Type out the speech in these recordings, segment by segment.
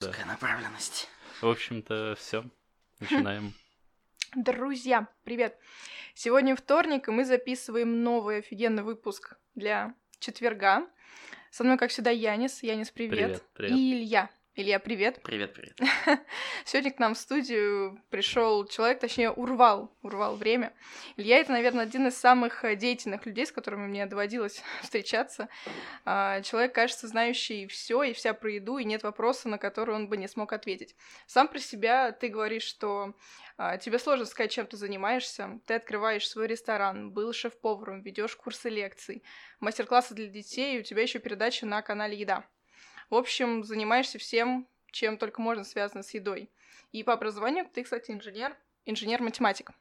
Такая направленность. В общем-то, все. Начинаем. Друзья, привет! Сегодня вторник, и мы записываем новый офигенный выпуск для четверга. Со мной, как всегда, Янис. Янис, привет. Привет, привет. И Илья. Илья, привет. Привет, привет. Сегодня к нам в студию пришел человек, точнее, урвал, урвал время. Илья это, наверное, один из самых э, деятельных людей, с которыми мне доводилось встречаться. А, Человек, кажется, знающий все и вся про еду, и нет вопроса, на который он бы не смог ответить. Сам про себя ты говоришь, что а, тебе сложно сказать, чем ты занимаешься. Ты открываешь свой ресторан, был шеф-поваром, ведешь курсы лекций, мастер-классы для детей, и у тебя еще передача на канале Еда. В общем, занимаешься всем, чем только можно связано с едой. И по образованию ты, кстати, инженер, инженер-математик.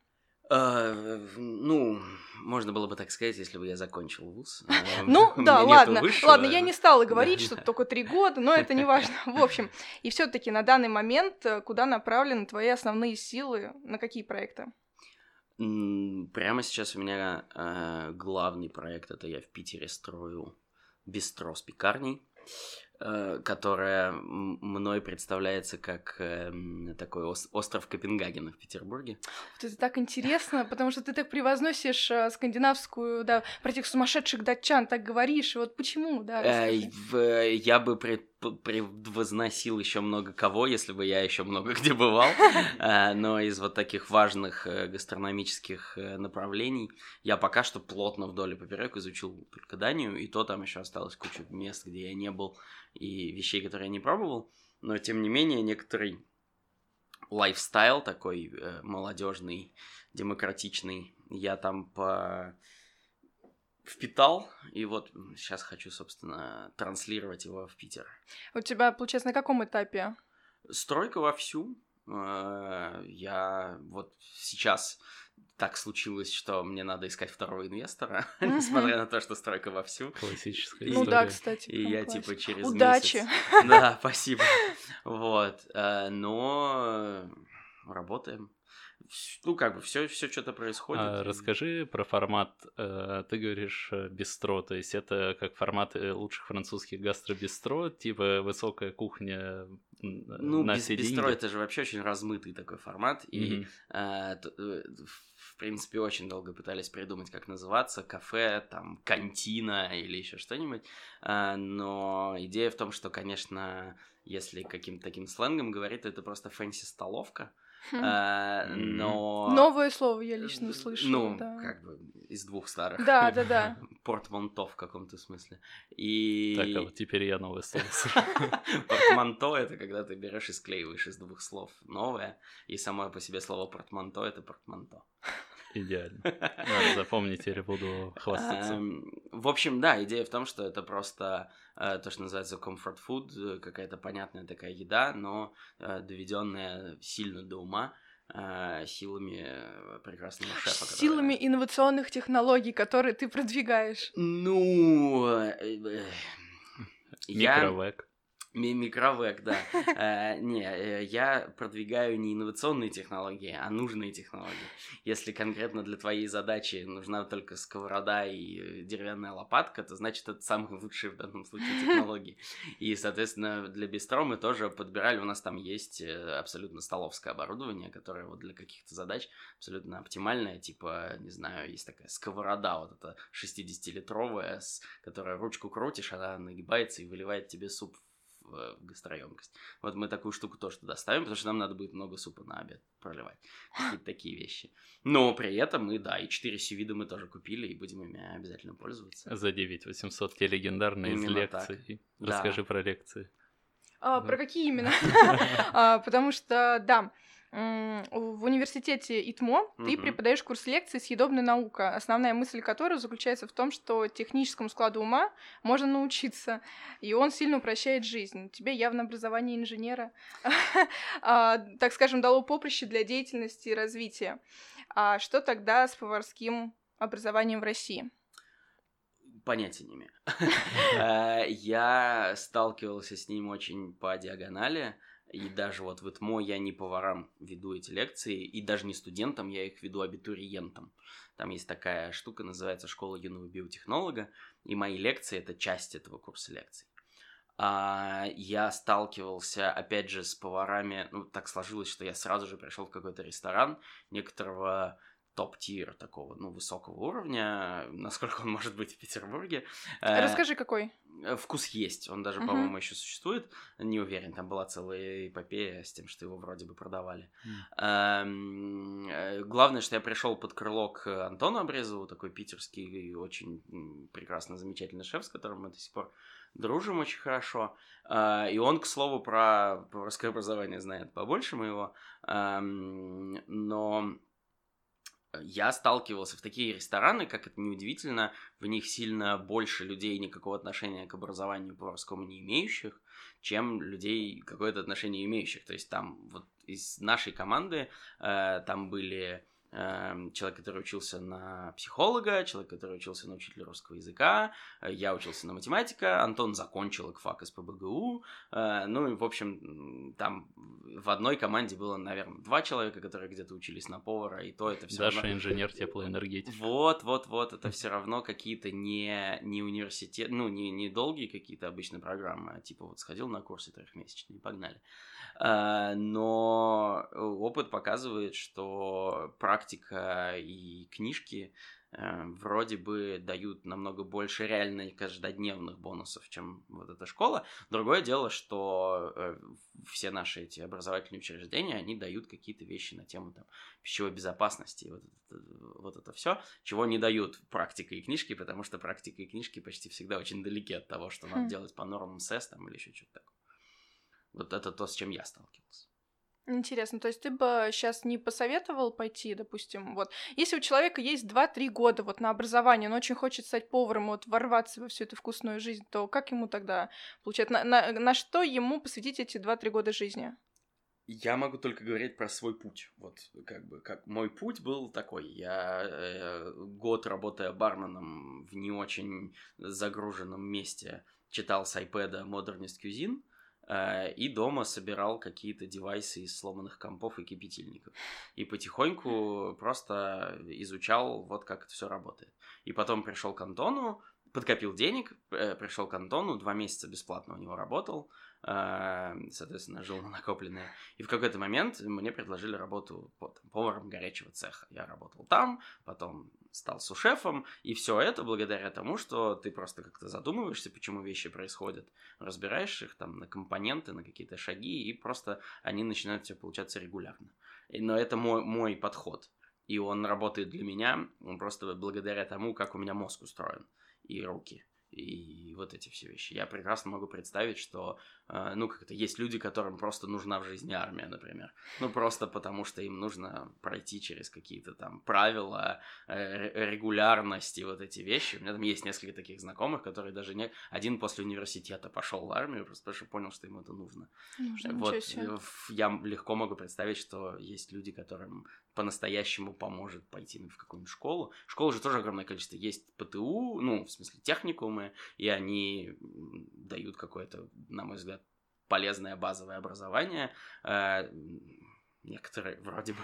А, ну, можно было бы так сказать, если бы я закончил вуз. Ну, у да, ладно. Ладно, я не стала говорить, что только три года, но это не важно. В общем, и все-таки на данный момент э, куда направлены твои основные силы, на какие проекты? Прямо сейчас у меня э, главный проект, это я в Питере строю бистро с пекарней, которая м- мной представляется как эм, такой ос- остров Копенгагена в Петербурге. Вот это так интересно, потому что ты так превозносишь э, скандинавскую, да, про этих сумасшедших датчан, так говоришь. Вот почему, да, Э, Я бы пред- превозносил еще много кого, если бы я еще много где бывал. Э, Но из вот таких важных э, гастрономических э, направлений я пока что плотно вдоль и поперек изучил только Данию, и то там еще осталось куча мест, где я не был, и вещей, которые я не пробовал. Но тем не менее, некоторый лайфстайл такой молодежный, демократичный, я там по впитал, и вот сейчас хочу, собственно, транслировать его в Питер. У тебя, получается, на каком этапе? Стройка вовсю. Э, Я вот сейчас так случилось, что мне надо искать второго инвестора, несмотря на то, что стройка вовсю. Классическая Ну история. да, кстати. И я типа через Удачи. месяц... Да, спасибо. Вот. э, Но работаем. Ну, как бы, все, все что-то происходит. А, расскажи про формат. э, Ты говоришь э, бистро, то есть это как формат э, лучших французских гастробистро, типа высокая кухня Ну, на без, все бистро деньги. это же вообще очень размытый такой формат. И Мгм. Э, в принципе, очень долго пытались придумать, как называться, кафе, там, кантина или еще что-нибудь. Э, Но идея в том, что, конечно, если каким-то таким сленгом говорить, то это просто фэнси-столовка. Хм. Э, Мгм. Но... Новое слово я лично Э, услышала. Ну, да. как бы из двух старых. Да, да, да. Портмонто в каком-то смысле. И... Так, а вот теперь я новое слово слышу. Портмонто это когда ты берешь и склеиваешь из двух слов новое, и само по себе слово портмонто это портмонто. Идеально. Надо запомнить, или буду хвастаться. Эм, В общем, да, идея в том, что это просто э, то, что называется comfort food, э, какая-то понятная такая еда, но э, доведенная сильно до ума силами прекрасного шефа. который- Силами инновационных технологий, которые ты продвигаешь. Ну, я... Микровек. Ми- Микровек, да. Э, Не, э, я продвигаю не инновационные технологии, а нужные технологии. Если конкретно для твоей задачи нужна только сковорода и э, деревянная лопатка, то значит это самые лучшие в данном случае технологии. И, соответственно, для бистро мы тоже подбирали, у нас там есть абсолютно столовское оборудование, которое вот для каких-то задач абсолютно оптимальное, типа, не знаю, есть такая сковорода, вот эта 60-литровая, с- которая ручку крутишь, она нагибается и выливает тебе суп в, в гастроемкость. Вот мы такую штуку тоже туда ставим, потому что нам надо будет много супа на обед проливать. Какие-то такие вещи. Но при этом мы, да, и 4 сювида мы тоже купили, и будем ими обязательно пользоваться. За 9800 те легендарные из Именно так. лекций. Да. Расскажи про лекции. А, Да. про какие именно? А, Потому что, да, в университете ИТМО ты Мгм. преподаешь курс лекций «Съедобная наука», основная мысль которой заключается в том, что техническому складу ума можно научиться, и он сильно упрощает жизнь. Тебе явно образование инженера, а, так скажем, дало поприще для деятельности и развития. А что тогда с поварским образованием в России? Понятия не имею. Э, Я сталкивался с ним очень по диагонали. И даже вот в ИТМО я не поварам веду эти лекции, и даже не студентам, я их веду абитуриентам. Там есть такая штука, называется «Школа юного биотехнолога», и мои лекции — это часть этого курса лекций. А, я сталкивался, опять же, с поварами. Ну, так сложилось, что я сразу же пришел в какой-то ресторан некоторого топ-тир такого, ну, высокого уровня, насколько он может быть в Петербурге. Э, Расскажи, какой? Э, вкус есть, он даже, uh-huh. по-моему, еще существует. Не уверен, там была целая эпопея с тем, что его вроде бы продавали. Mm. Главное, что я пришел под крыло к Антону Обрезову, такой питерский, очень прекрасно замечательный шеф, с которым мы до сих пор дружим очень хорошо. И он, к слову, про поварское образование знает побольше моего. Но я сталкивался в такие рестораны, как это неудивительно, в них сильно больше людей никакого отношения к образованию поварскому не имеющих, чем людей какое-то отношение имеющих. То есть там вот из нашей команды э, там были человек, который учился на психолога, человек, который учился на учителя русского языка, э, я учился на математика, Антон закончил ИКФАК из ПБГУ, э, ну и, в общем, там в одной команде было, наверное, два человека, которые где-то учились на повара, и то это все Даша равно... инженер теплоэнергетики. Вот, вот, вот, это все равно какие-то не, не университет, ну, не, не долгие какие-то обычные программы, а типа вот сходил на курсы трехмесячные погнали. Э, но опыт показывает, что практика и книжки э, вроде бы дают намного больше реально каждодневных бонусов, чем вот эта школа. Другое дело, что э, все наши эти образовательные учреждения, они дают какие-то вещи на тему там, пищевой безопасности, вот это, вот это все, чего не дают практика и книжки, потому что практика и книжки почти всегда очень далеки от того, что надо хм. делать по нормам СЭС там или еще что-то такое. Вот это то, с чем я сталкивался. Интересно, то есть ты бы сейчас не посоветовал пойти, допустим, вот, если у человека есть 2-3 года вот на образование, он очень хочет стать поваром, вот ворваться во всю эту вкусную жизнь, то как ему тогда получать, на, на, на что ему посвятить эти 2-3 года жизни? Я могу только говорить про свой путь. Вот как бы как мой путь был такой. Я э, год работая барменом в не очень загруженном месте читал с iPad Modernist Cuisine и дома собирал какие-то девайсы из сломанных компов и кипятильников. И потихоньку просто изучал, вот как это все работает. И потом пришел к Антону, подкопил денег, э, пришел к Антону, два месяца бесплатно у него работал, э, соответственно, жил на накопленное. И в какой-то момент мне предложили работу поваром горячего цеха. Я работал там, потом стал сушефом, и все это благодаря тому, что ты просто как-то задумываешься, почему вещи происходят, разбираешь их там на компоненты, на какие-то шаги, и просто они начинают все получаться регулярно. Но это мой, мой подход. И он работает для меня он просто благодаря тому, как у меня мозг устроен и руки и вот эти все вещи. Я прекрасно могу представить, что, э, ну, как это, есть люди, которым просто нужна в жизни армия, например. Ну, просто потому что им нужно пройти через какие-то там правила, э, регулярности, вот эти вещи. У меня там есть несколько таких знакомых, которые даже не... Один после университета пошел в армию, просто потому что понял, что ему это нужно. Нужно, вот, э, я легко могу представить, что есть люди, которым по-настоящему поможет пойти в какую-нибудь школу. Школы же тоже огромное количество. Есть ПТУ, ну, в смысле, техникумы, и они дают какое-то, на мой взгляд, полезное базовое образование. Э, некоторые вроде бы.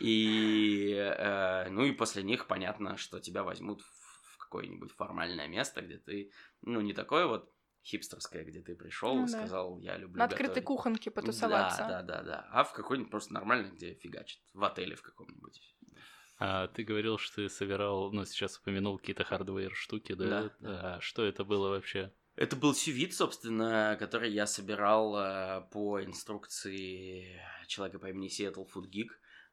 И, э, ну и после них понятно, что тебя возьмут в какое-нибудь формальное место, где ты, ну, не такое вот хипстерская, где ты пришел ну, и да. сказал, я люблю На открытой готовить. кухонке потусоваться. Да, да, да, да. А в какой-нибудь просто нормальный, где фигачит. В отеле в каком-нибудь. А ты говорил, что ты собирал, ну, сейчас упомянул какие-то hardware штуки, да? Да. да. А что это было вообще? Это был сювит, собственно, который я собирал э, по инструкции человека по имени Seattle Food Geek.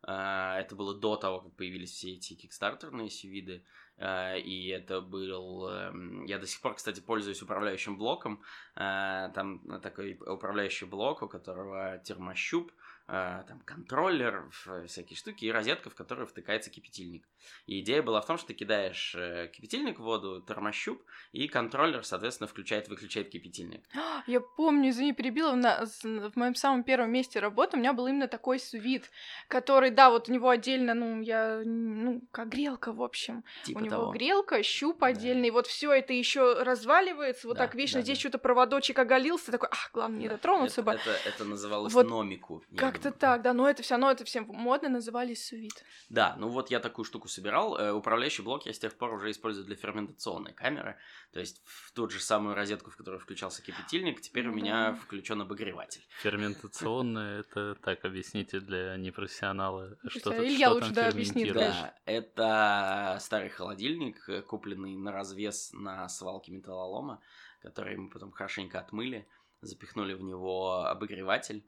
Э, это было до того, как появились все эти кикстартерные сювиды. Э, и это был... Эм, я до сих пор, кстати, пользуюсь управляющим блоком. Э, там такой управляющий блок, у которого термощуп, там контроллер, всякие штуки и розетка, в которую втыкается кипятильник. И идея была в том, что ты кидаешь кипятильник в воду, термощуп, и контроллер, соответственно, включает-выключает кипятильник. Я помню, извини, перебила, на, в моем самом первом месте работы у меня был именно такой сувид, который, да, вот у него отдельно, ну, я, ну, как грелка, в общем. Типа него того. грелка, щуп Да. отдельный, вот все это еще разваливается, вот Да, так вечно да, здесь да. что-то проводочек оголился, такой, ах, главное не Да, дотронуться это, бы. это, это называлось Вот номику. я Как-то так, да, но это все равно это всем модно назывались сувит. Да, ну вот я такую штуку собирал. Э, Управляющий блок я с тех пор уже использую для ферментационной камеры. То есть в ту же самую розетку, в которую включался кипятильник, теперь у Ну меня включен обогреватель. Ферментационное, это так, объясните для непрофессионала. Что, тут- Илья что лучше, там да, объяснит. Да, это старый холодильник, э, купленный на развес на свалке металлолома, который мы потом хорошенько отмыли, запихнули в него обогреватель,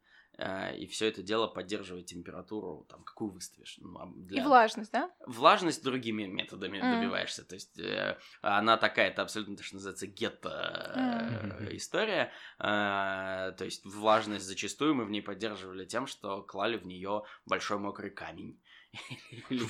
и все это дело поддерживает температуру, там, какую выставишь. Ну, а И для- влажность, да? Влажность другими методами Мгм. добиваешься. То есть э, она такая, это абсолютно то, что называется гетто э, история. Э, то есть влажность зачастую мы в ней поддерживали тем, что клали в нее большой мокрый камень. Или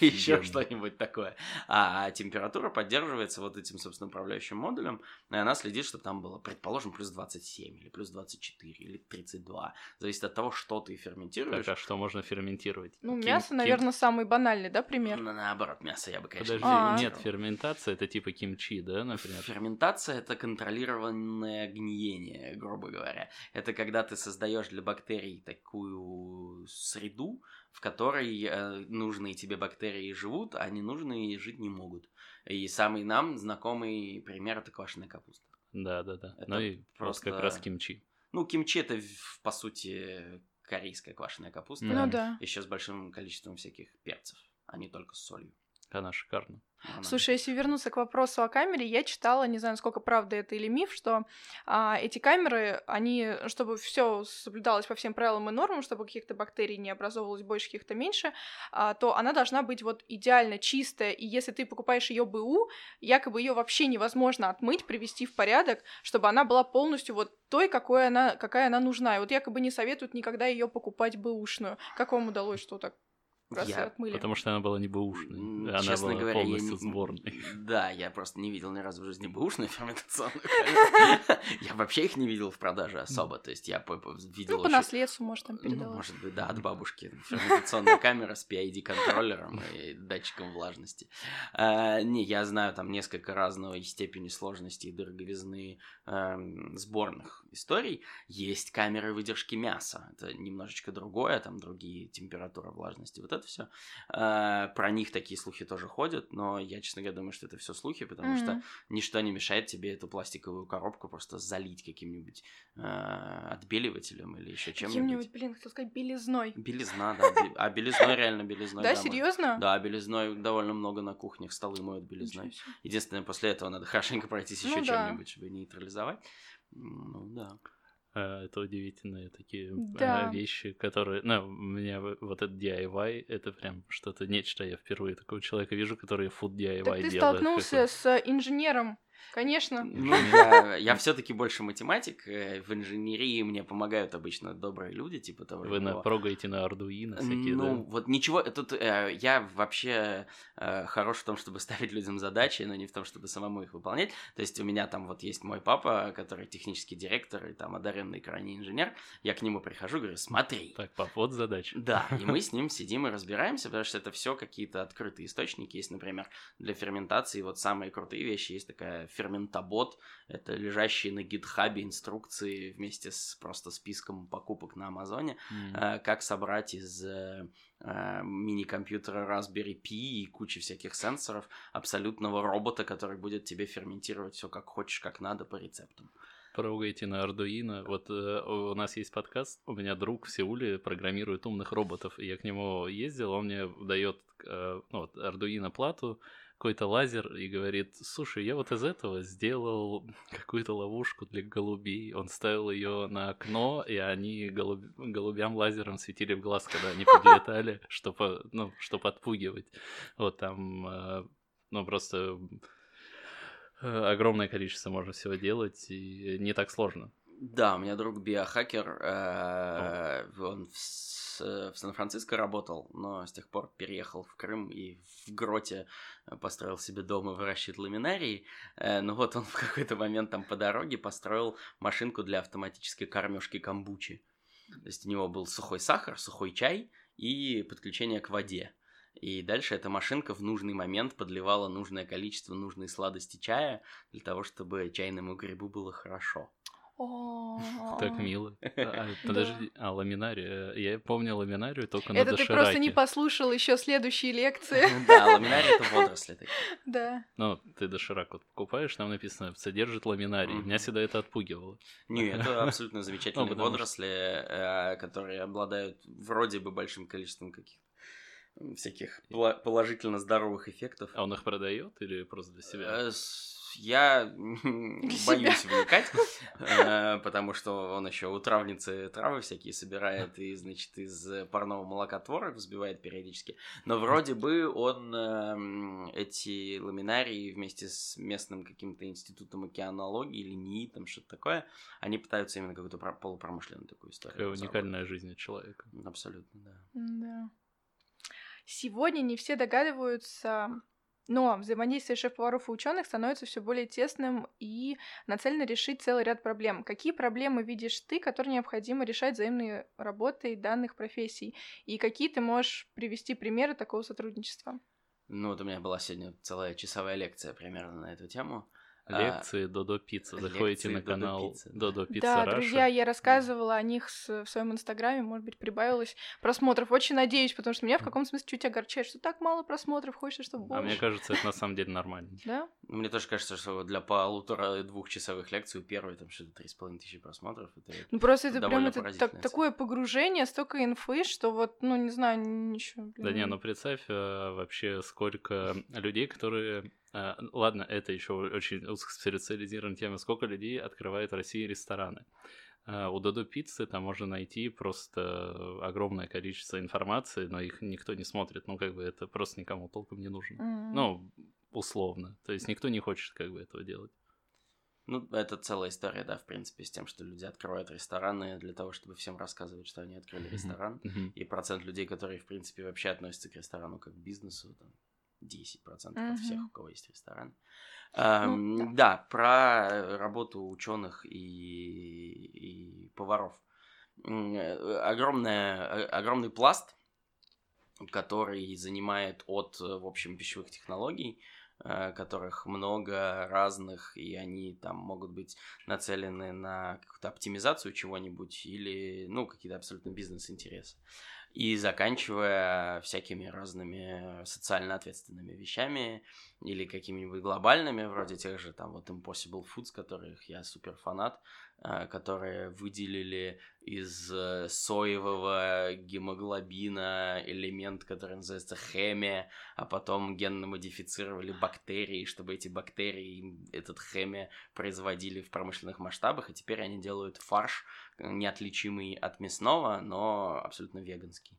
еще что-нибудь такое. А температура поддерживается вот этим, собственно, управляющим модулем, и она следит, чтобы там было, предположим, плюс 27, или плюс 24, или 32. Зависит от того, что ты ферментируешь. Так, а что можно ферментировать? Ну, мясо, наверное, самый банальный, да, пример? На- Наоборот, мясо я бы, конечно, Подожди, А. нет, ферментация это типа кимчи, да, например? Ферментация это контролированное гниение, грубо говоря. Это когда ты создаешь для бактерий такую среду, в которой э, нужные тебе бактерии живут, а ненужные жить не могут. И самый нам знакомый пример это квашеная капуста. Да, да, да. Это Ну и просто- как раз кимчи. Ну, кимчи это, по сути, корейская квашеная капуста. Ну да. Еще с большим количеством всяких перцев, а не только с солью. Она шикарна. Она- Слушай, если вернуться к вопросу о камере, я читала, не знаю, насколько правда это или миф, что а, эти камеры, они, чтобы все соблюдалось по всем правилам и нормам, чтобы каких-то бактерий не образовывалось больше, каких-то меньше, а, то она должна быть вот идеально чистая. И если ты покупаешь ее БУ, якобы ее вообще невозможно отмыть, привести в порядок, чтобы она была полностью вот той, какой она, какая она нужна. И вот якобы не советуют никогда ее покупать бэушную. Как вам удалось, что так и Я- отмыли? Потому что она была не бэушной. Она Честно была говоря, я полностью не- сборной. Да, я просто не видел ни разу в жизни бэушную ферментационную камеру. Я вообще их не видел в продаже особо. То есть я видел Ну, по наследству, может, там Ну, передалось. может быть, да, от бабушки. Ферментационная камера с PID-контроллером и датчиком влажности. А, Не, я знаю там несколько разной степени сложности и дороговизны эм, сборных историй. Есть камеры выдержки мяса. Это немножечко другое, там другие температура влажности. Вот это все. Про них такие слухи тоже ходят, но я, честно говоря, думаю, что это все слухи, потому что Мгм. ничто не мешает тебе эту пластиковую коробку просто залить каким-нибудь э, отбеливателем или еще чем-нибудь. Каким-нибудь, блин, хотел сказать, белизной. Белизна, да. А белизной реально белизной. Да, серьезно? Да, белизной довольно много на кухнях, столы моют белизной. Единственное, после этого надо хорошенько пройтись еще Ну да. чем-нибудь, чтобы нейтрализовать. Ну да. Э, Это удивительные такие э, Да. вещи, которые... Ну, у меня вот этот DIY, это прям что-то нечто. Я впервые такого человека вижу, который food DIY Так ты делает. столкнулся Какой- с инженером, конечно. Ну, я, я все-таки больше математик. э, В инженерии мне помогают обычно добрые люди, типа того. Вы на, прогаете на Arduino всякие, ну, да? вот ничего, тут э, я вообще э, хорош в том, чтобы ставить людям задачи, но не в том, чтобы самому их выполнять. То есть у меня там вот есть мой папа, который технический директор и там одаренный крайне инженер. Я к нему прихожу, говорю, смотри. Так, пап, вот задача. Да, и мы с ним сидим и разбираемся, потому что это все какие-то открытые источники. Есть, например, для ферментации вот самые крутые вещи. Есть такая ферментобот, это лежащие на гитхабе инструкции вместе с просто списком покупок на Амазоне. Э, как собрать из э, э, мини-компьютера Raspberry Pi и кучи всяких сенсоров абсолютного робота, который будет тебе ферментировать все как хочешь, как надо по рецептам. Прогаете на Arduino. Вот э, у нас есть подкаст, у меня друг в Сеуле программирует умных роботов, и я к нему ездил, он мне дает э, ну, вот, Arduino плату, какой-то лазер и говорит, слушай, я вот из этого сделал какую-то ловушку для голубей. Он ставил ее на окно, и они голуб... голубям лазером светили в глаз, когда они подлетали, чтобы, ну, чтобы отпугивать. Вот там, э, ну, просто э, огромное количество можно всего делать, и не так сложно. Да, у меня друг биохакер, э, он в, С- в Сан-Франциско работал, но с тех пор переехал в Крым и в гроте э, построил себе дом и выращивает ламинарии. Э, Ну вот он в какой-то момент там по дороге построил машинку для автоматической кормежки камбучи. То есть у него был сухой сахар, сухой чай и подключение к воде. И дальше эта машинка в нужный момент подливала нужное количество нужной сладости чая для того, чтобы чайному грибу было хорошо. Так мило. А, подожди, а ламинария? Я помню ламинарию только на Это ты просто не послушал еще следующие лекции. Да, ламинария это водоросли такие. Да. Ну, ты доширак вот покупаешь, там написано, содержит ламинарий. Меня всегда это отпугивало. Не, это абсолютно замечательные водоросли, э, которые обладают вроде бы большим количеством каких-то всяких положительно здоровых эффектов. А он их продает или просто для себя? Э, я боюсь вникать, э, потому что он еще у травницы травы всякие собирает и, значит, из парного молока творог взбивает периодически. Но вроде бы он эм, эти ламинарии вместе с местным каким-то институтом океанологии или НИИ, там что-то такое, они пытаются именно какую-то полупромышленную такую историю. Какая уникальная жизнь человека. Абсолютно, да. Да. Сегодня не все догадываются, но взаимодействие шеф-поваров и ученых становится все более тесным и нацелено решить целый ряд проблем. Какие проблемы видишь ты, которые необходимо решать взаимной работой данных профессий? И какие ты можешь привести примеры такого сотрудничества? Ну, вот у меня была сегодня целая часовая лекция примерно на эту тему. А, лекции Додо Пицца. Заходите на канал Додо Пицца Да, друзья, я рассказывала о них в своем инстаграме, может быть, прибавилось просмотров. Очень надеюсь, потому что меня в каком смысле чуть огорчает, что так мало просмотров, хочется, чтобы больше. А мне кажется, это на самом деле нормально. Да? Мне тоже кажется, что для полутора-двухчасовых лекций у первой там что-то три с половиной тысячи просмотров. Это ну просто это прям это так, такое погружение, столько инфы, что вот, ну не знаю, ничего. Да не, ну представь э, вообще сколько людей, которые Uh, ладно, это еще очень узкоспециализированная тема. Сколько людей открывает в России рестораны? Uh, у Додо Пиццы там можно найти просто огромное количество информации, но их никто не смотрит. Ну, как бы это просто никому толком не нужно. Mm-hmm. Ну, условно. То есть никто не хочет как бы этого делать. Ну, это целая история, да, в принципе, с тем, что люди открывают рестораны для того, чтобы всем рассказывать, что они открыли ресторан. Mm-hmm. И процент людей, которые, в принципе, вообще относятся к ресторану как к бизнесу, там, 10% mm-hmm. от всех, у кого есть ресторан. Эм, ну, да. да, про работу ученых и, и поваров. Огромная, огромный пласт, который занимает от, в общем, пищевых технологий, э, которых много разных, и они там могут быть нацелены на какую-то оптимизацию чего-нибудь или, ну, какие-то абсолютно бизнес-интересы и заканчивая всякими разными социально ответственными вещами или какими-нибудь глобальными, вроде тех же там вот Impossible Foods, которых я супер фанат, которые выделили из э, соевого гемоглобина элемент, который называется хемия, а потом генно модифицировали бактерии, чтобы эти бактерии этот хемия производили в промышленных масштабах, и теперь они делают фарш, э, неотличимый от мясного, но абсолютно веганский.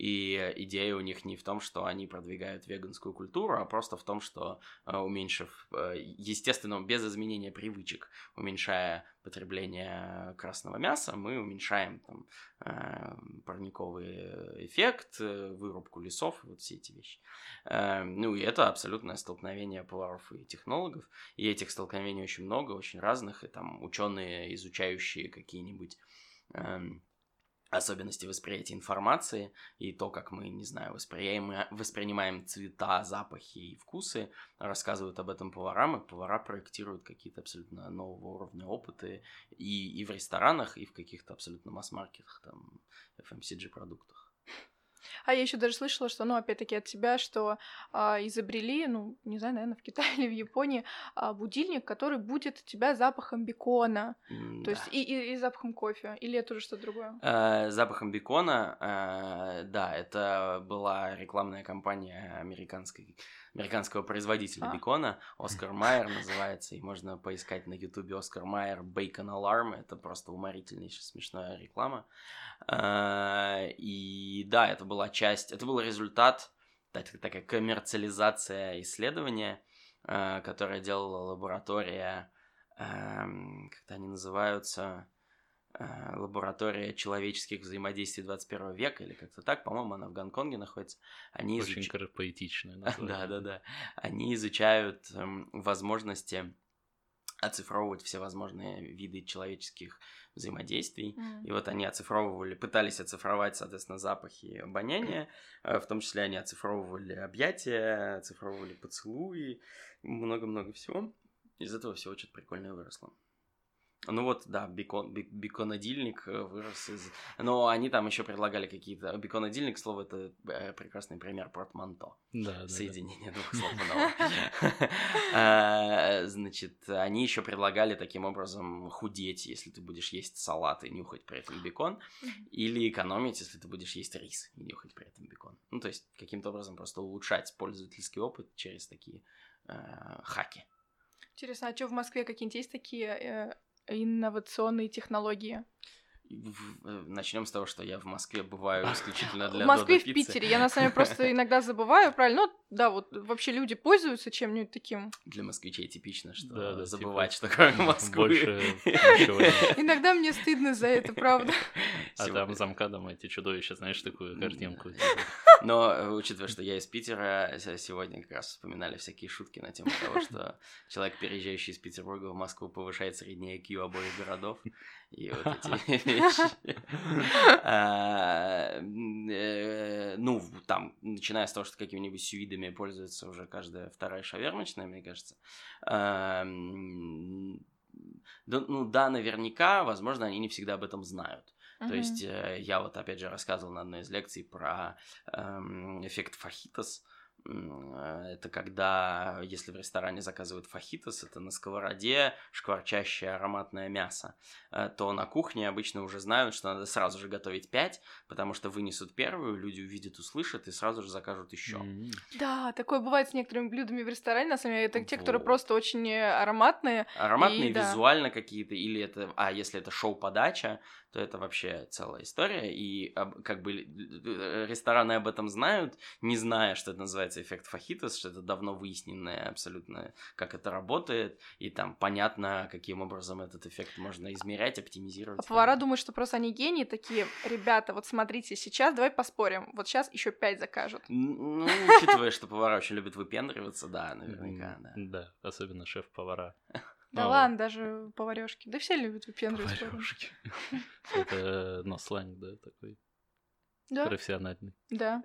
И идея у них не в том, что они продвигают веганскую культуру, а просто в том, что э, уменьшив, э, естественно, без изменения привычек, уменьшая потребление красного мяса, мы уменьшаем там, э, парниковый эффект, вырубку лесов, вот все эти вещи. Ну и это абсолютное столкновение поваров и технологов, и этих столкновений очень много, очень разных, и там ученые, изучающие какие-нибудь эм, особенности восприятия информации и то, как мы, не знаю, воспринимаем, воспринимаем цвета, запахи и вкусы, рассказывают об этом поварам, и повара проектируют какие-то абсолютно нового уровня опыты и, и в ресторанах, и в каких-то абсолютно масс-маркетах, там, FMCG-продуктах. А я еще даже слышала, что, ну, опять-таки от тебя, что а, изобрели, ну, не знаю, наверное, в Китае или в Японии а, будильник, который будет у тебя запахом бекона, mm, то да. есть и, и, и запахом кофе, или это уже что-то другое? Э, запахом бекона, э, да, это была рекламная кампания американской американского производителя а. бекона, Оскар Майер называется, и можно поискать на ютубе Оскар Майер Bacon Alarm, это просто уморительнейшая смешная реклама. А, и да, это была часть, это был результат, такая коммерциализация исследования, а, которое делала лаборатория, как-то они называются, Э, лаборатория человеческих взаимодействий 21 века, или как-то так, по-моему, она в Гонконге находится. Они Очень изуч... поэтичная Да, да, да. Они изучают эм, возможности оцифровывать все возможные виды человеческих взаимодействий. Мгм. И вот они оцифровывали, пытались оцифровать, соответственно, запахи и обоняние. Э, В том числе они оцифровывали объятия, оцифровывали поцелуи, много-много всего. Из этого всего что-то прикольное выросло. Ну вот, да, бекон, бек- беконодильник э, вырос из... Но они там еще предлагали какие-то... Беконодильник, слово, это э, прекрасный пример портманто. Да, да, да. Соединение двух слов. А, Значит, они еще предлагали таким образом худеть, если ты будешь есть салат и нюхать при этом бекон, или экономить, если ты будешь есть рис и нюхать при этом бекон. Ну, то есть, каким-то образом просто улучшать пользовательский опыт через такие э, хаки. Интересно, а что в Москве какие-нибудь есть такие э, инновационные технологии? Начнем с того, что я в Москве бываю исключительно для в Москве и в. Питере. Я на самом деле просто иногда забываю, правильно? Ну, да, вот вообще люди пользуются чем-нибудь таким. Для москвичей типично, что Да, да, забывать, типа, что ничего нет. Иногда мне стыдно за это, правда. А там за МКАДом эти чудовища, знаешь, такую картинку. Но, э, учитывая, что я из Питера, сегодня как раз вспоминали всякие шутки на тему того, что человек, переезжающий из Петербурга в Москву, повышает средний IQ обоих городов. И вот эти вещи. А, э, Ну, там, начиная с того, что какими-нибудь сюидами пользуется уже каждая вторая шавермочная, мне кажется. А, Ну да, наверняка, возможно, они не всегда об этом знают. То есть э, я вот опять же рассказывал на одной из лекций про эм, эффект фахитос. Э, Это когда, если в ресторане заказывают фахитос, это на сковороде шкварчащее ароматное мясо, э, то на кухне обычно уже знают, что надо сразу же готовить 5, потому что вынесут первую, люди увидят, услышат и сразу же закажут еще. Да, такое бывает с некоторыми блюдами в ресторане. На самом деле, это те, которые Вот. просто очень э, ароматные. Ароматные, И да. визуально какие-то, или это, а если это шоу-подача, то это вообще целая история, и как бы э, рестораны об этом знают, не зная, что это называется эффект фахитос, что это давно выясненное абсолютно, как это работает, и там понятно, каким образом этот эффект можно измерять, оптимизировать. А повара думают, что просто они гении такие. Ребята, вот смотрите, сейчас давай поспорим. Вот сейчас еще пять закажут. Ну, учитывая, что повара очень любят выпендриваться, да, наверняка, да. Да, особенно шеф-повара. Да А, ладно, даже поварешки. Да все любят выпендривать. по-моему. Поварёшки. Это, ну, сленг, да, такой Да, профессиональный. да.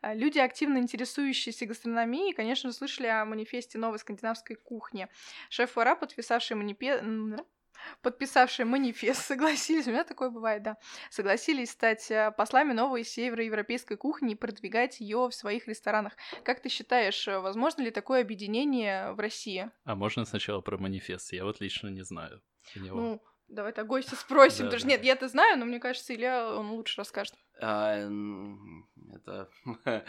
А, Люди, активно интересующиеся гастрономией, конечно слышали о манифесте новой скандинавской кухни. Шеф-повара, подписавшие манипе... подписавшие манифест, согласились, у меня такое бывает, да, согласились стать э, послами новой североевропейской кухни и продвигать ее в своих ресторанах. Как ты считаешь, э, возможно ли такое объединение в России? А можно сначала про манифест? Я вот лично не знаю. Ну, давай так гостя спросим. Да, Даже да. нет, я-то знаю, но мне кажется, Илья, он лучше расскажет. А, Это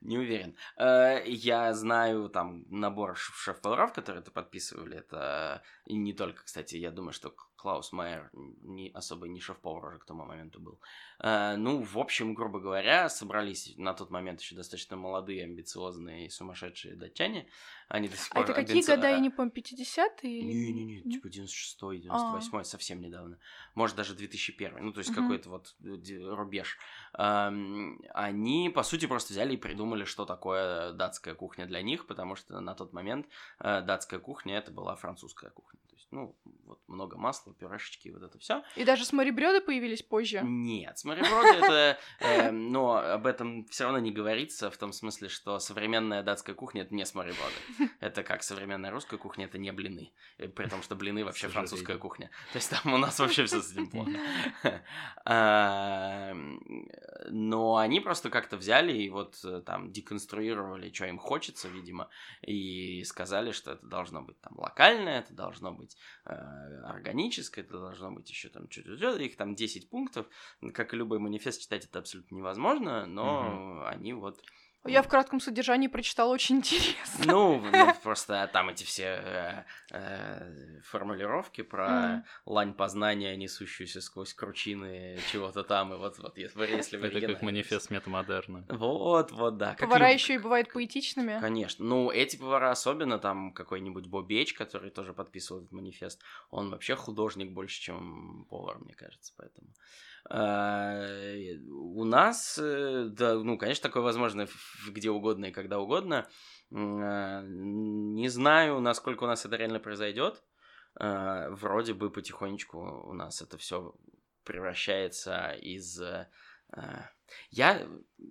не уверен. Э, Я знаю там набор шеф-поваров, которые это подписывали. Это и не только, кстати, я думаю, что Клаус Майер не особо не шеф-повар уже к тому моменту был. Э, Ну, в общем, грубо говоря, собрались на тот момент еще достаточно молодые, амбициозные и сумасшедшие датчане. Они до сих А пор... это какие амбици- года, я не помню, 50-е? или- не-не-не, типа 96-й, 98-й, совсем недавно. Может, даже 2001 Ну, то есть какой-то вот э, рубеж. Ам, Они, по сути, просто взяли и придумали, что такое датская кухня для них, потому что на тот момент э, датская кухня это была французская кухня. То есть, ну, вот много масла, пюрешечки, вот это все. И даже сморебрёды появились позже. Нет, смореброды это... э, Но об этом все равно не говорится, в том смысле, что современная датская кухня это не смореброды. Это как современная русская кухня, это не блины. Э, При том, что блины вообще французская кухня. То есть там у нас вообще все с этим плохо. А, Но они просто как-то взяли и вот э, там деконструировали, что им хочется, видимо, и сказали, что это должно быть там локальное, это должно быть э, органическое, это должно быть еще там что-то, их там 10 пунктов. Как и любой манифест читать это абсолютно невозможно, но они вот Я в кратком содержании прочитала очень интересно. ну, ну, просто там эти все э, э, формулировки про лань познания, несущуюся сквозь кручины чего-то там, и вот, вот если, если Это как манифест метамодерна. Вот, вот, да. Повара еще и бывают поэтичными. Конечно. Ну, эти повара особенно, там какой-нибудь Бобеч, который тоже подписывал этот манифест, он вообще художник больше, чем повар, мне кажется, поэтому. А, У нас, да, ну, конечно, такое возможно в где угодно и когда угодно. Э, не знаю, насколько у нас это реально произойдет. Э, вроде бы потихонечку у нас это все превращается из... Э, я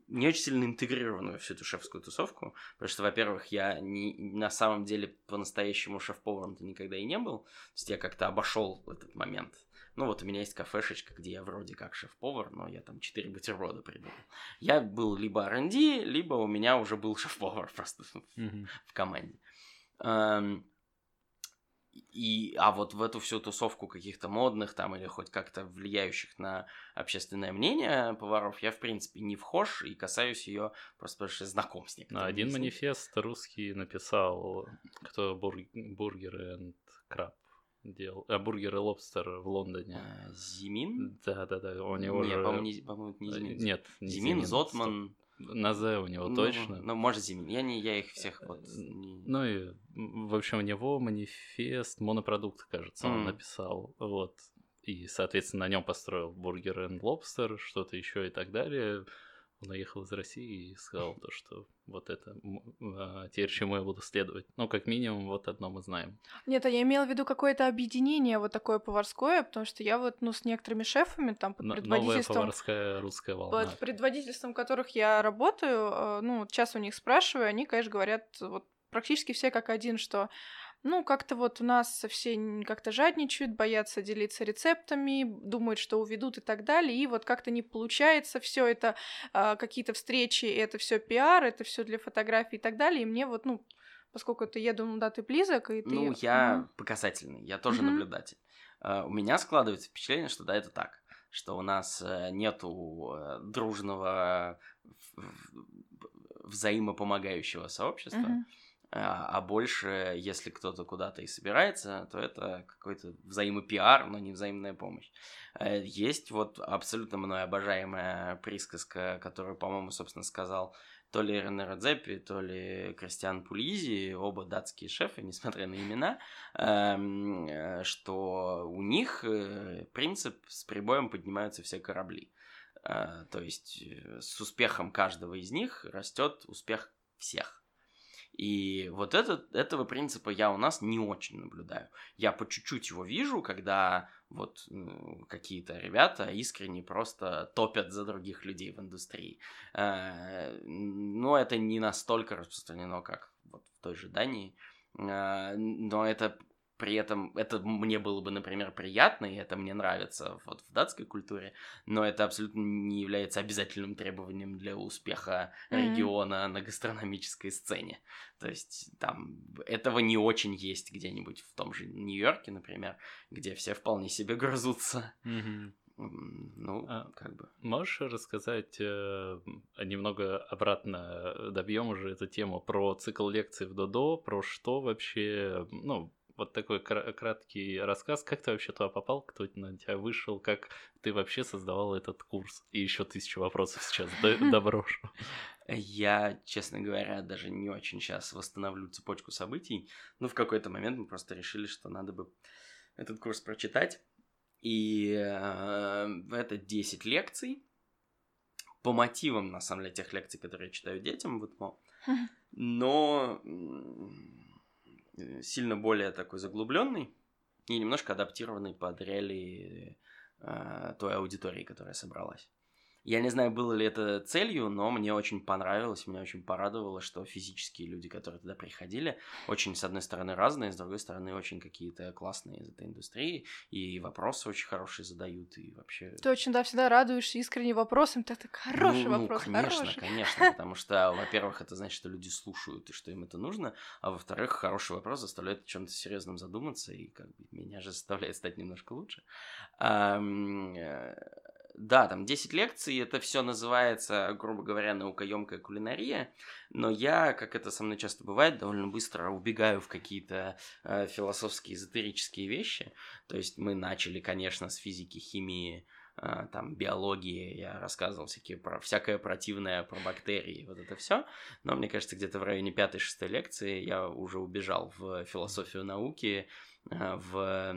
не очень сильно интегрирован во всю эту шефскую тусовку, потому что, во-первых, я не, на самом деле по-настоящему шеф-поваром-то никогда и не был, то есть я как-то обошел этот момент. Ну вот у меня есть кафешечка, где я вроде как шеф-повар, но я там 4 бутерброда придумал. Я был либо R&D, либо у меня уже был шеф-повар просто mm-hmm. в команде. И, а вот в эту всю тусовку каких-то модных там или хоть как-то влияющих на общественное мнение поваров я, в принципе, не вхож и касаюсь ее просто потому что знаком с некоторыми. Один манифест русский написал, кто бур... бургеры и краб делал. А бургеры лобстер в Лондоне. А, Зимин? Да, да, да. У него не, же... по-моему, не, по-моему, не Зимин. Нет, не Зимин, Зимин Зотман. На З у него ну, точно. Ну, может, Зимин. Я, не, я их всех вот... Не... Ну и, в общем, у него манифест, монопродукт, кажется, он mm. написал. Вот. И, соответственно, на нем построил бургер and лобстер, что-то еще и так далее он уехал из России и сказал то, что вот это а, теперь чему я буду следовать. Ну, как минимум, вот одно мы знаем. Нет, а я имела в виду какое-то объединение вот такое поварское, потому что я вот, ну, с некоторыми шефами там под предводительством... Новая поварская русская волна. Под предводительством которых я работаю, э, ну, сейчас у них спрашиваю, они, конечно, говорят вот практически все как один, что ну, как-то вот у нас все как-то жадничают, боятся делиться рецептами, думают, что уведут и так далее, и вот как-то не получается все это, э, какие-то встречи, это все пиар, это все для фотографий и так далее, и мне вот, ну, поскольку ты, я думаю, да, ты близок, и ты... Ну, я mm показательный, я тоже mm наблюдатель. Uh, у меня складывается впечатление, что да, это так, что у нас uh, нету uh, дружного взаимопомогающего сообщества, mm а, а больше, если кто-то куда-то и собирается, то это какой-то взаимопиар, но не взаимная помощь. Э, есть вот абсолютно мной обожаемая присказка, которую, по-моему, собственно, сказал то ли Рене Радзеппи, то ли Кристиан Пулизи, оба датские шефы, несмотря на имена, эм, э, что у них э, принцип с прибоем поднимаются все корабли. То есть с успехом каждого из них растет успех всех. И вот этот, этого принципа я у нас не очень наблюдаю. Я по чуть-чуть его вижу, когда вот ну, какие-то ребята искренне просто топят за других людей в индустрии. Э, но это не настолько распространено, как вот в той же Дании. Э, но это при этом это мне было бы, например, приятно, и это мне нравится вот в датской культуре, но это абсолютно не является обязательным требованием для успеха mm-hmm. региона на гастрономической сцене. То есть там этого не очень есть где-нибудь в том же Нью-Йорке, например, где все вполне себе грызутся. Mm-hmm. Ну, а, как бы. Можешь рассказать э, немного обратно добьем уже эту тему про цикл лекций в Додо, про что вообще, ну, вот такой краткий рассказ. Как ты вообще туда попал? Кто на тебя вышел? Как ты вообще создавал этот курс? И еще тысячу вопросов сейчас доброшу. Я, честно говоря, даже не очень сейчас восстановлю цепочку событий. Ну, в какой-то момент мы просто решили, что надо бы этот курс прочитать. И э, это 10 лекций по мотивам, на самом деле, тех лекций, которые я читаю детям в ИТМО. Но сильно более такой заглубленный и немножко адаптированный под реалии э, той аудитории, которая собралась. Я не знаю, было ли это целью, но мне очень понравилось, меня очень порадовало, что физические люди, которые туда приходили, очень, с одной стороны, разные, с другой стороны, очень какие-то классные из этой индустрии, и вопросы очень хорошие задают, и вообще... Ты очень, да, всегда радуешься искренне вопросам, так, так хороший ну, вопрос, ну, конечно, хороший. конечно, потому что, во-первых, это значит, что люди слушают, и что им это нужно, а во-вторых, хороший вопрос заставляет о чем-то серьезном задуматься, и как бы меня же заставляет стать немножко лучше. Да, там 10 лекций, это все называется, грубо говоря, наукоемкая кулинария, но я, как это со мной часто бывает, довольно быстро убегаю в какие-то э, философские, эзотерические вещи. То есть мы начали, конечно, с физики, химии, э, там, биологии, я рассказывал всякие про, всякое противное про бактерии, вот это все. Но мне кажется, где-то в районе пятой-шестой лекции я уже убежал в философию науки, э, в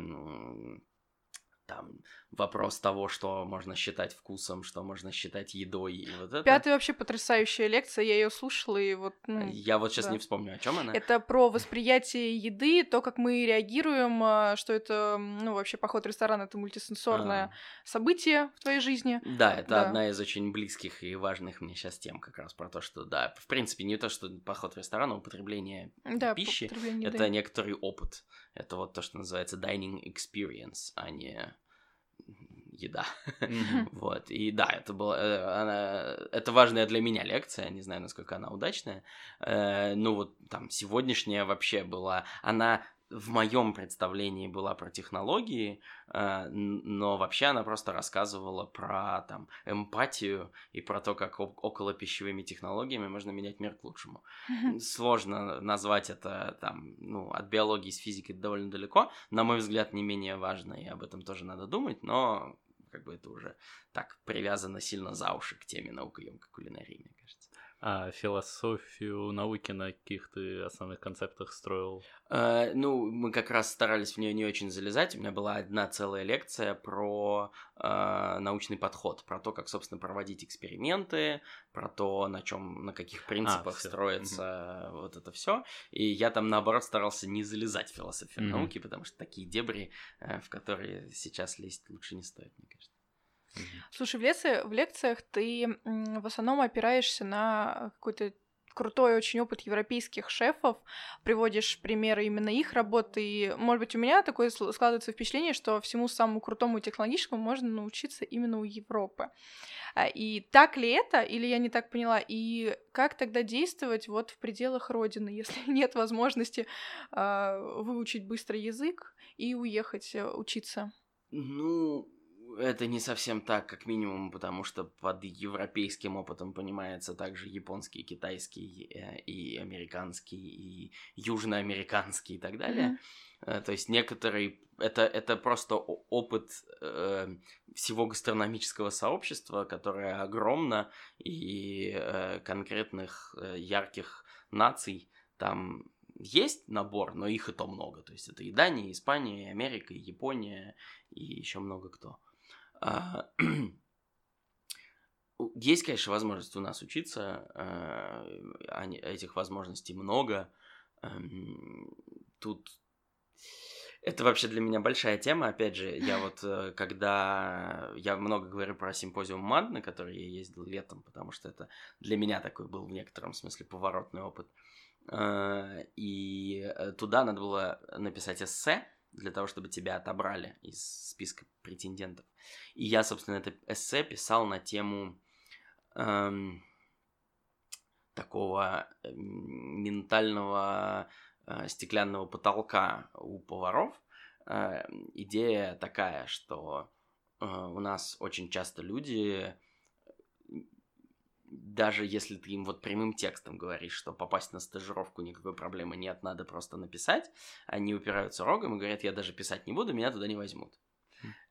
там вопрос того, что можно считать вкусом, что можно считать едой, и вот это. Пятая вообще потрясающая лекция, я ее слушала, и вот... Ну, я вот сейчас да. не вспомню, о чем она. Это про восприятие еды, то, как мы реагируем, а, что это, ну, вообще поход в ресторан — это мультисенсорное а. событие в твоей жизни. Да, это да. одна из очень близких и важных мне сейчас тем, как раз про то, что, да, в принципе, не то, что поход в ресторан, а употребление да, пищи — это еды. некоторый опыт. Это вот то, что называется dining experience, а не еда. Mm-hmm. вот. И да, это была э, она, это важная для меня лекция. Не знаю, насколько она удачная. Э, ну вот там сегодняшняя вообще была. Она в моем представлении была про технологии, э, но вообще она просто рассказывала про там эмпатию и про то, как около пищевыми технологиями можно менять мир к лучшему. Сложно назвать это там, ну, от биологии с физикой довольно далеко. На мой взгляд, не менее важно, и об этом тоже надо думать, но как бы это уже так привязано сильно за уши к теме наукоемкой кулинарии, мне кажется. А философию науки на каких ты основных концептах строил? Э, ну, мы как раз старались в нее не очень залезать. У меня была одна целая лекция про э, научный подход, про то, как, собственно, проводить эксперименты, про то, на чем, на каких принципах а, строится угу. вот это все. И я там, наоборот, старался не залезать в философию угу. науки, потому что такие дебри, э, в которые сейчас лезть лучше не стоит, мне кажется. Слушай, в, лекции, в лекциях ты в основном опираешься на какой-то крутой очень опыт европейских шефов, приводишь примеры именно их работы, и, может быть, у меня такое складывается впечатление, что всему самому крутому и технологическому можно научиться именно у Европы. А, и так ли это, или я не так поняла, и как тогда действовать вот в пределах Родины, если нет возможности э, выучить быстро язык и уехать э, учиться? Ну, это не совсем так, как минимум, потому что под европейским опытом понимается также японский, китайский э, и американский, и южноамериканский и так далее. Mm-hmm. То есть некоторые... Это, это просто опыт э, всего гастрономического сообщества, которое огромно, и э, конкретных э, ярких наций там есть набор, но их и то много. То есть это и Дания, и Испания, и Америка, и Япония, и еще много кто. А, есть, конечно, возможность у нас учиться, а, этих возможностей много. Эм, тут это вообще для меня большая тема. Опять же, я вот, э, когда я много говорю про симпозиум МАД, на который я ездил летом, потому что это для меня такой был в некотором смысле поворотный опыт. Э, и э, туда надо было написать эссе, для того, чтобы тебя отобрали из списка претендентов. И я, собственно, это эссе писал на тему эм, такого эм, ментального э, стеклянного потолка у поваров. Э, идея такая, что э, у нас очень часто люди даже если ты им вот прямым текстом говоришь, что попасть на стажировку никакой проблемы нет, надо просто написать, они упираются рогом и говорят, я даже писать не буду, меня туда не возьмут.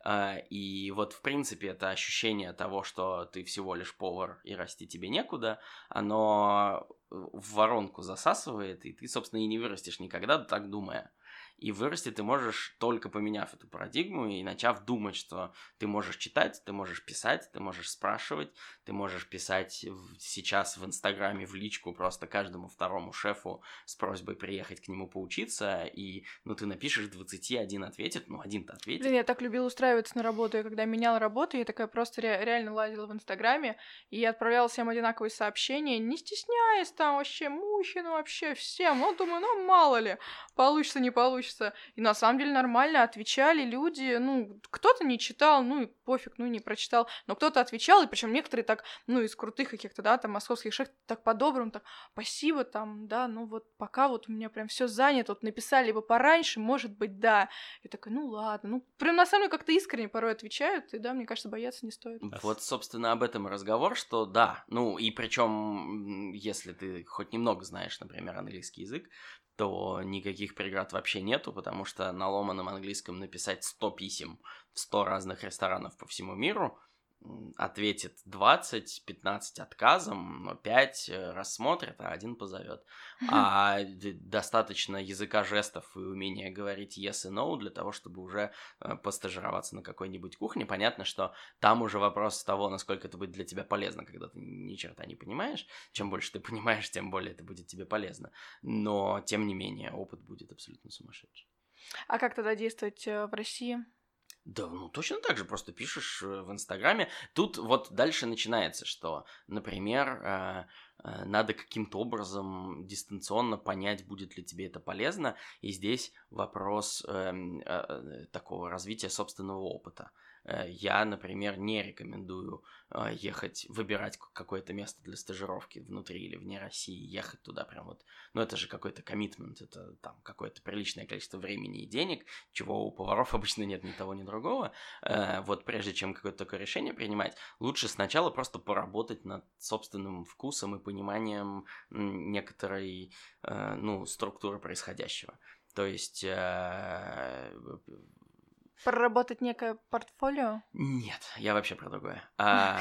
Uh, и вот, в принципе, это ощущение того, что ты всего лишь повар и расти тебе некуда, оно в воронку засасывает, и ты, собственно, и не вырастешь никогда, так думая. И вырасти ты можешь только поменяв эту парадигму и начав думать, что ты можешь читать, ты можешь писать, ты можешь спрашивать, ты можешь писать сейчас в Инстаграме в личку просто каждому второму шефу с просьбой приехать к нему поучиться, и ну ты напишешь 20, один ответит, ну один-то ответит. Блин, я так любила устраиваться на работу, я когда меняла работу, я такая просто ре- реально лазила в Инстаграме и отправляла всем одинаковые сообщения, не стесняясь там вообще мужчин вообще всем, ну думаю, ну мало ли, получится, не получится хочется. И на самом деле нормально отвечали люди. Ну, кто-то не читал, ну и пофиг, ну и не прочитал. Но кто-то отвечал, и причем некоторые так, ну, из крутых каких-то, да, там, московских шеф, так по-доброму, так, спасибо, там, да, ну вот пока вот у меня прям все занято, вот написали бы пораньше, может быть, да. И такая, ну ладно, ну, прям на самом деле как-то искренне порой отвечают, и да, мне кажется, бояться не стоит. Вот, собственно, об этом разговор, что да, ну, и причем, если ты хоть немного знаешь, например, английский язык, то никаких преград вообще нету, потому что на ломаном английском написать 100 писем в 100 разных ресторанов по всему миру ответит 20, 15 отказом, но 5 э, рассмотрит, а один позовет. А достаточно языка жестов и умения говорить yes и no для того, чтобы уже э, постажироваться на какой-нибудь кухне. Понятно, что там уже вопрос того, насколько это будет для тебя полезно, когда ты ни черта не понимаешь. Чем больше ты понимаешь, тем более это будет тебе полезно. Но, тем не менее, опыт будет абсолютно сумасшедший. А как тогда действовать э, в России? Да, ну точно так же, просто пишешь э, в Инстаграме. Тут вот дальше начинается, что, например, э, э, надо каким-то образом дистанционно понять, будет ли тебе это полезно. И здесь вопрос эм, такого развития собственного опыта. Э, я, например, не рекомендую э, ехать, выбирать какое-то место для стажировки внутри или вне России, ехать туда прям вот. Ну, это же какой-то коммитмент, это там какое-то приличное количество времени и денег, чего у поваров обычно нет ни того, ни другого. Э, вот прежде чем какое-то такое решение принимать, лучше сначала просто поработать над собственным вкусом и пониманием некоторой, ну, структуры происходящего. То есть Проработать некое портфолио? Нет, я вообще про другое. А,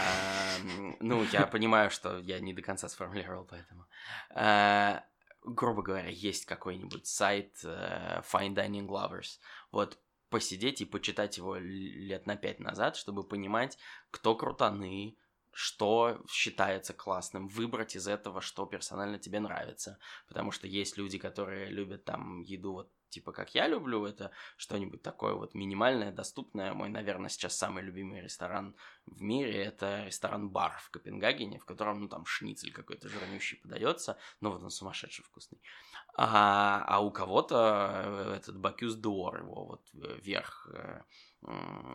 ну, я понимаю, что я не до конца сформулировал, поэтому. А, грубо говоря, есть какой-нибудь сайт uh, Fine Dining Lovers. Вот посидеть и почитать его лет на пять назад, чтобы понимать, кто крутаны, что считается классным, выбрать из этого, что персонально тебе нравится. Потому что есть люди, которые любят там еду вот типа как я люблю, это что-нибудь такое вот минимальное, доступное. Мой, наверное, сейчас самый любимый ресторан в мире это ресторан-бар в Копенгагене, в котором, ну, там шницель какой-то жирнющий подается, но вот он сумасшедший вкусный. А, а у кого-то этот Бакюс Дуор, его вот э, верх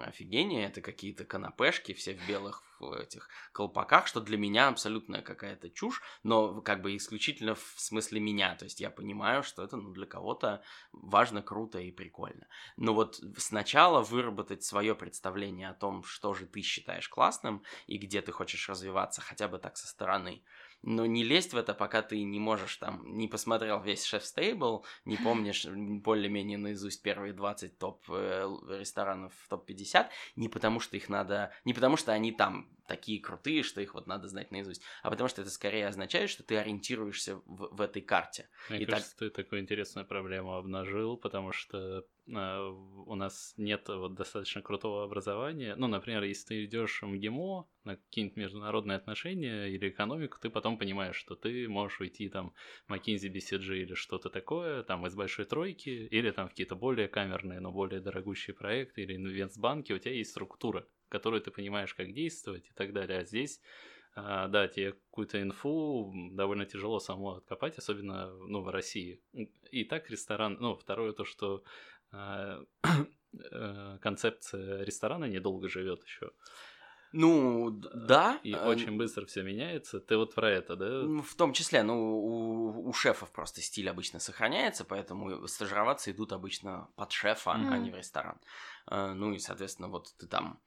офигение, это какие-то канапешки, все в белых в этих колпаках, что для меня абсолютно какая-то чушь, но как бы исключительно в смысле меня, то есть я понимаю, что это ну, для кого-то важно, круто и прикольно. Но вот сначала выработать свое представление о том, что же ты считаешь классным и где ты хочешь развиваться, хотя бы так со стороны – но не лезть в это, пока ты не можешь там, не посмотрел весь шеф стейбл, не помнишь более-менее наизусть первые 20 топ э, в топ-50, не потому что их надо, не потому что они там такие крутые, что их вот надо знать наизусть, а потому что это скорее означает, что ты ориентируешься в, в этой карте. Мне И кажется, так... ты такую интересную проблему обнажил, потому что у нас нет вот достаточно крутого образования. Ну, например, если ты идешь в МГИМО на какие-нибудь международные отношения или экономику, ты потом понимаешь, что ты можешь уйти там в McKinsey, BCG или что-то такое, там из большой тройки, или там какие-то более камерные, но более дорогущие проекты, или инвестбанки, у тебя есть структура, которую ты понимаешь, как действовать и так далее. А здесь а, да, тебе какую-то инфу довольно тяжело самому откопать, особенно ну, в России. И так ресторан, ну, второе то, что э, концепция ресторана недолго живет еще. Ну, да. И э, очень быстро все меняется. Ты вот про это, да? В том числе, ну, у, у шефов просто стиль обычно сохраняется, поэтому стажироваться идут обычно под шефа, mm. а не в ресторан. Э, ну и, соответственно, вот ты там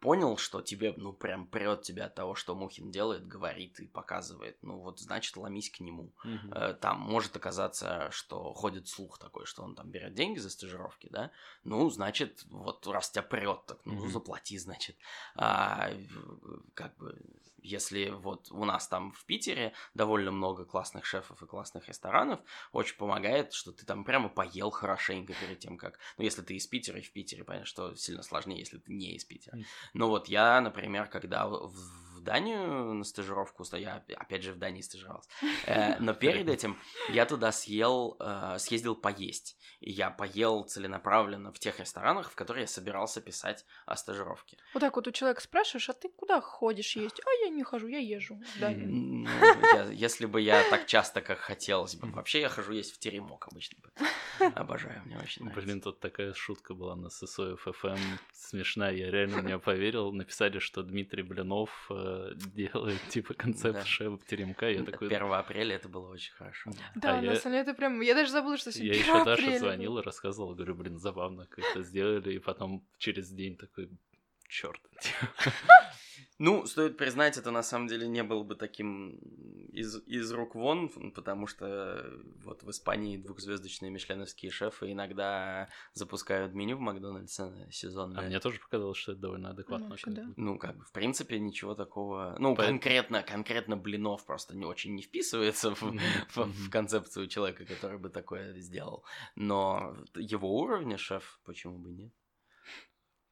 понял, что тебе, ну, прям прет тебя от того, что Мухин делает, говорит и показывает, ну, вот, значит, ломись к нему. Угу. Там может оказаться, что ходит слух такой, что он там берет деньги за стажировки, да, ну, значит, вот раз тебя прет, так, ну, угу. заплати, значит. А, как бы, если вот у нас там в Питере довольно много классных шефов и классных ресторанов, очень помогает, что ты там прямо поел хорошенько перед тем, как... Ну, если ты из Питера и в Питере, понятно, что сильно сложнее, если ты не из Питера. Но вот я, например, когда в в Данию на стажировку, я опять же в Дании стажировался, э, но перед этим я туда съел, э, съездил поесть. И я поел целенаправленно в тех ресторанах, в которые я собирался писать о стажировке. Вот так вот у человека спрашиваешь, а ты куда ходишь есть? А я не хожу, я езжу. Ну, если бы я так часто, как хотелось бы. Вообще я хожу есть в теремок обычно. Обожаю, мне очень нравится. Блин, тут такая шутка была на ССОФ ФМ, смешная, я реально не поверил. Написали, что Дмитрий Блинов э, делает, типа, концепт да. шеф теремка. Я такой... 1 апреля это было очень хорошо. Да, а на самом деле это прям... Я даже забыла, что сегодня Я еще Даша звонил и рассказывал, говорю, блин, забавно, как это сделали, и потом через день такой, черт. Ну, стоит признать, это на самом деле не было бы таким из, из рук вон, потому что вот в Испании двухзвездочные мишленовские шефы иногда запускают меню в Макдональдсе сезонное. А мне тоже показалось, что это довольно адекватно. Ну, да. Ну, как бы, в принципе, ничего такого... Ну, По- конкретно, конкретно блинов просто не очень не вписывается в, в- в концепцию человека, который бы такое сделал. Но его уровня шеф, почему бы нет?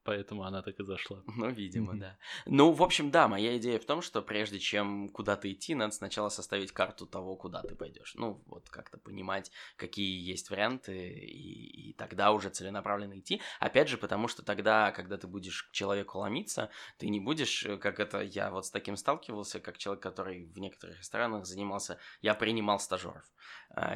Поэтому она так и зашла. Ну, видимо, да. Ну, в общем, да, моя идея в том, что прежде чем куда-то идти, надо сначала составить карту того, куда ты пойдешь. Ну, вот как-то понимать, какие есть варианты, и, и тогда уже целенаправленно идти. Опять же, потому что тогда, когда ты будешь к человеку ломиться, ты не будешь, э, как это я вот с таким сталкивался, как человек, который в некоторых ресторанах занимался, я принимал стажеров,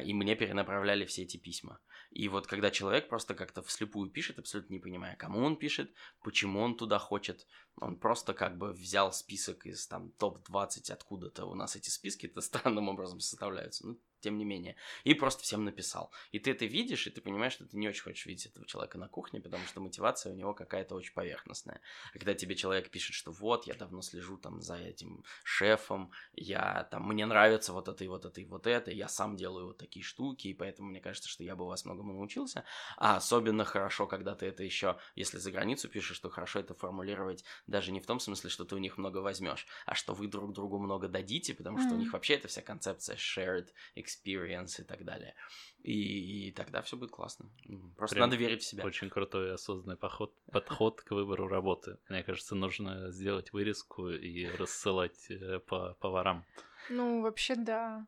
и мне перенаправляли все эти письма. И вот когда человек просто как-то вслепую пишет, абсолютно не понимая, кому он пишет, почему он туда хочет. Он просто как бы взял список из там топ-20 откуда-то. У нас эти списки-то странным образом составляются. Ну, тем не менее. И просто всем написал. И ты это видишь, и ты понимаешь, что ты не очень хочешь видеть этого человека на кухне, потому что мотивация у него какая-то очень поверхностная. А когда тебе человек пишет, что вот, я давно слежу там за этим шефом, я там, мне нравится вот это и вот это и вот это, я сам делаю вот такие штуки, и поэтому мне кажется, что я бы у вас многому научился. А особенно хорошо, когда ты это еще, если за границу пишешь, что хорошо это формулировать даже не в том смысле, что ты у них много возьмешь, а что вы друг другу много дадите, потому что у Мгм. них вообще это вся концепция shared experience и так далее. И, и тогда все будет классно. Просто Прям надо верить в себя. Очень крутой осознанный поход, подход к выбору работы. Мне кажется, нужно сделать вырезку и рассылать э, по поварам. Ну, вообще, да.